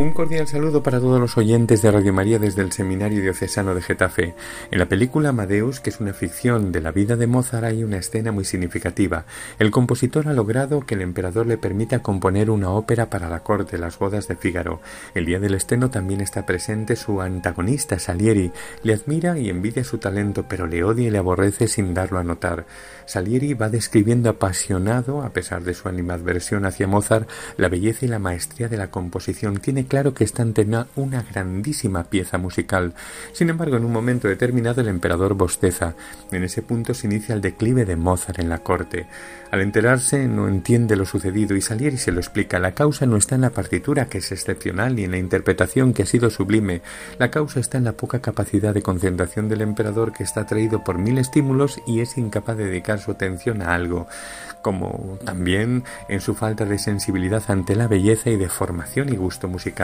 Un cordial saludo para todos los oyentes de Radio María desde el Seminario Diocesano de Getafe. En la película Amadeus, que es una ficción de la vida de Mozart, hay una escena muy significativa. El compositor ha logrado que el emperador le permita componer una ópera para la corte, las bodas de Fígaro. El día del estreno también está presente su antagonista, Salieri. Le admira y envidia su talento, pero le odia y le aborrece sin darlo a notar. Salieri va describiendo apasionado, a pesar de su animadversión hacia Mozart, la belleza y la maestría de la composición. Tiene claro que está ante una grandísima pieza musical. Sin embargo, en un momento determinado el emperador bosteza. En ese punto se inicia el declive de Mozart en la corte. Al enterarse no entiende lo sucedido y Salieri se lo explica. La causa no está en la partitura, que es excepcional, ni en la interpretación, que ha sido sublime. La causa está en la poca capacidad de concentración del emperador, que está atraído por mil estímulos y es incapaz de dedicar su atención a algo, como también en su falta de sensibilidad ante la belleza y de formación y gusto musical.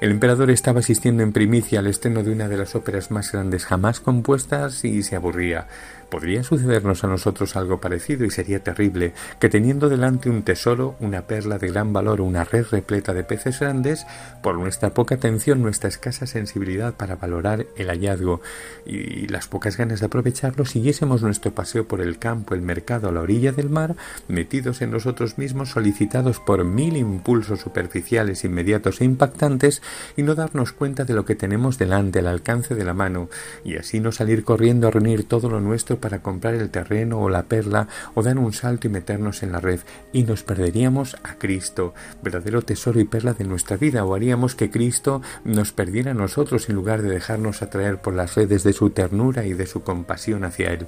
El emperador estaba asistiendo en primicia al estreno de una de las óperas más grandes jamás compuestas y se aburría. Podría sucedernos a nosotros algo parecido y sería terrible que teniendo delante un tesoro, una perla de gran valor o una red repleta de peces grandes, por nuestra poca atención, nuestra escasa sensibilidad para valorar el hallazgo y las pocas ganas de aprovecharlo, siguiésemos nuestro paseo por el campo, el mercado, a la orilla del mar, metidos en nosotros mismos, solicitados por mil impulsos superficiales, inmediatos e y no darnos cuenta de lo que tenemos delante, al alcance de la mano, y así no salir corriendo a reunir todo lo nuestro para comprar el terreno o la perla o dar un salto y meternos en la red y nos perderíamos a Cristo, verdadero tesoro y perla de nuestra vida, o haríamos que Cristo nos perdiera a nosotros en lugar de dejarnos atraer por las redes de su ternura y de su compasión hacia Él.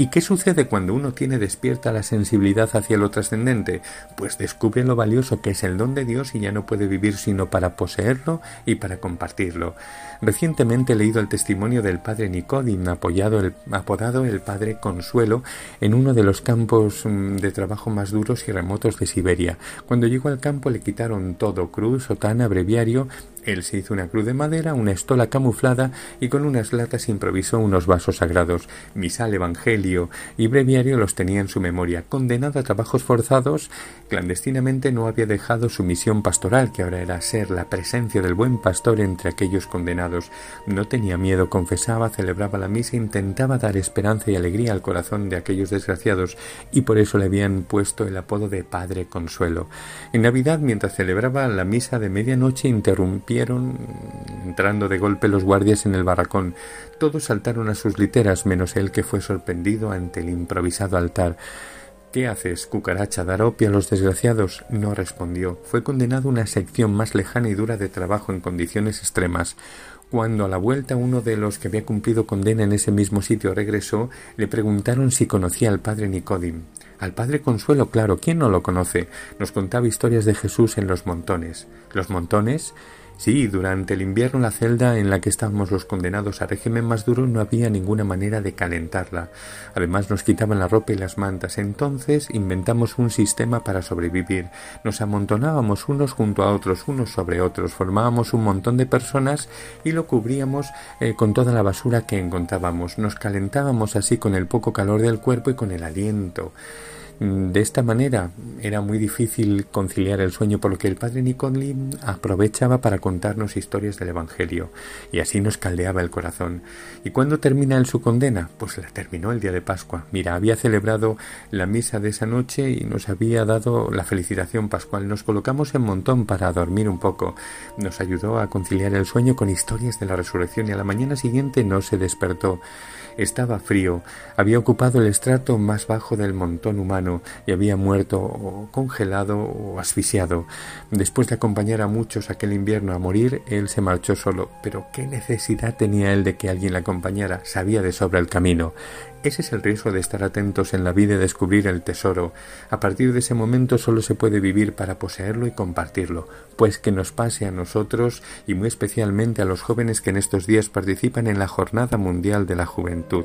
¿Y qué sucede cuando uno tiene despierta la sensibilidad hacia lo trascendente? Pues descubre lo valioso que es el don de Dios y ya no puede vivir sino para poseerlo y para compartirlo. Recientemente he leído el testimonio del padre Nicodim, apodado el padre Consuelo, en uno de los campos mm, de trabajo más duros y remotos de Siberia. Cuando llegó al campo le quitaron todo, cruz, sotana, breviario, él se hizo una cruz de madera, una estola camuflada y con unas latas improvisó unos vasos sagrados. Misal, Evangelio y breviario los tenía en su memoria. Condenado a trabajos forzados, clandestinamente no había dejado su misión pastoral, que ahora era ser la presencia del buen pastor entre aquellos condenados. No tenía miedo, confesaba, celebraba la misa, intentaba dar esperanza y alegría al corazón de aquellos desgraciados, y por eso le habían puesto el apodo de Padre Consuelo. En Navidad, mientras celebraba la misa de medianoche, interrumpía entrando de golpe los guardias en el barracón. Todos saltaron a sus literas, menos él que fue sorprendido ante el improvisado altar. ¿Qué haces, cucaracha? ¿Dar opio a los desgraciados? No respondió. Fue condenado a una sección más lejana y dura de trabajo en condiciones extremas. Cuando a la vuelta uno de los que había cumplido condena en ese mismo sitio regresó, le preguntaron si conocía al padre Nicodim. Al padre Consuelo, claro, ¿quién no lo conoce? Nos contaba historias de Jesús en los montones. ¿Los montones? Sí, durante el invierno la celda en la que estábamos los condenados a régimen más duro no había ninguna manera de calentarla. Además nos quitaban la ropa y las mantas. Entonces inventamos un sistema para sobrevivir. Nos amontonábamos unos junto a otros, unos sobre otros, formábamos un montón de personas y lo cubríamos eh, con toda la basura que encontrábamos. Nos calentábamos así con el poco calor del cuerpo y con el aliento. Mm, de esta manera era muy difícil conciliar el sueño, por lo que el padre Nicolín aprovechaba para contarnos historias del Evangelio, y así nos caldeaba el corazón. ¿Y cuándo termina él su condena? Pues la terminó el día de Pascua. Mira, había celebrado la misa de esa noche y nos había dado la felicitación pascual. Nos colocamos en montón para dormir un poco. Nos ayudó a conciliar el sueño con historias de la resurrección y a la mañana siguiente no se despertó. Estaba frío, había ocupado el estrato más bajo del montón y había muerto o congelado o asfixiado. Después de acompañar a muchos aquel invierno a morir, él se marchó solo. Pero qué necesidad tenía él de que alguien le acompañara, sabía de sobra el camino. Ese es el riesgo de estar atentos en la vida y descubrir el tesoro. A partir de ese momento solo se puede vivir para poseerlo y compartirlo, pues que nos pase a nosotros y muy especialmente a los jóvenes que en estos días participan en la Jornada Mundial de la Juventud.